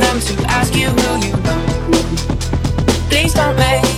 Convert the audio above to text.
them to ask you who you know. Please don't make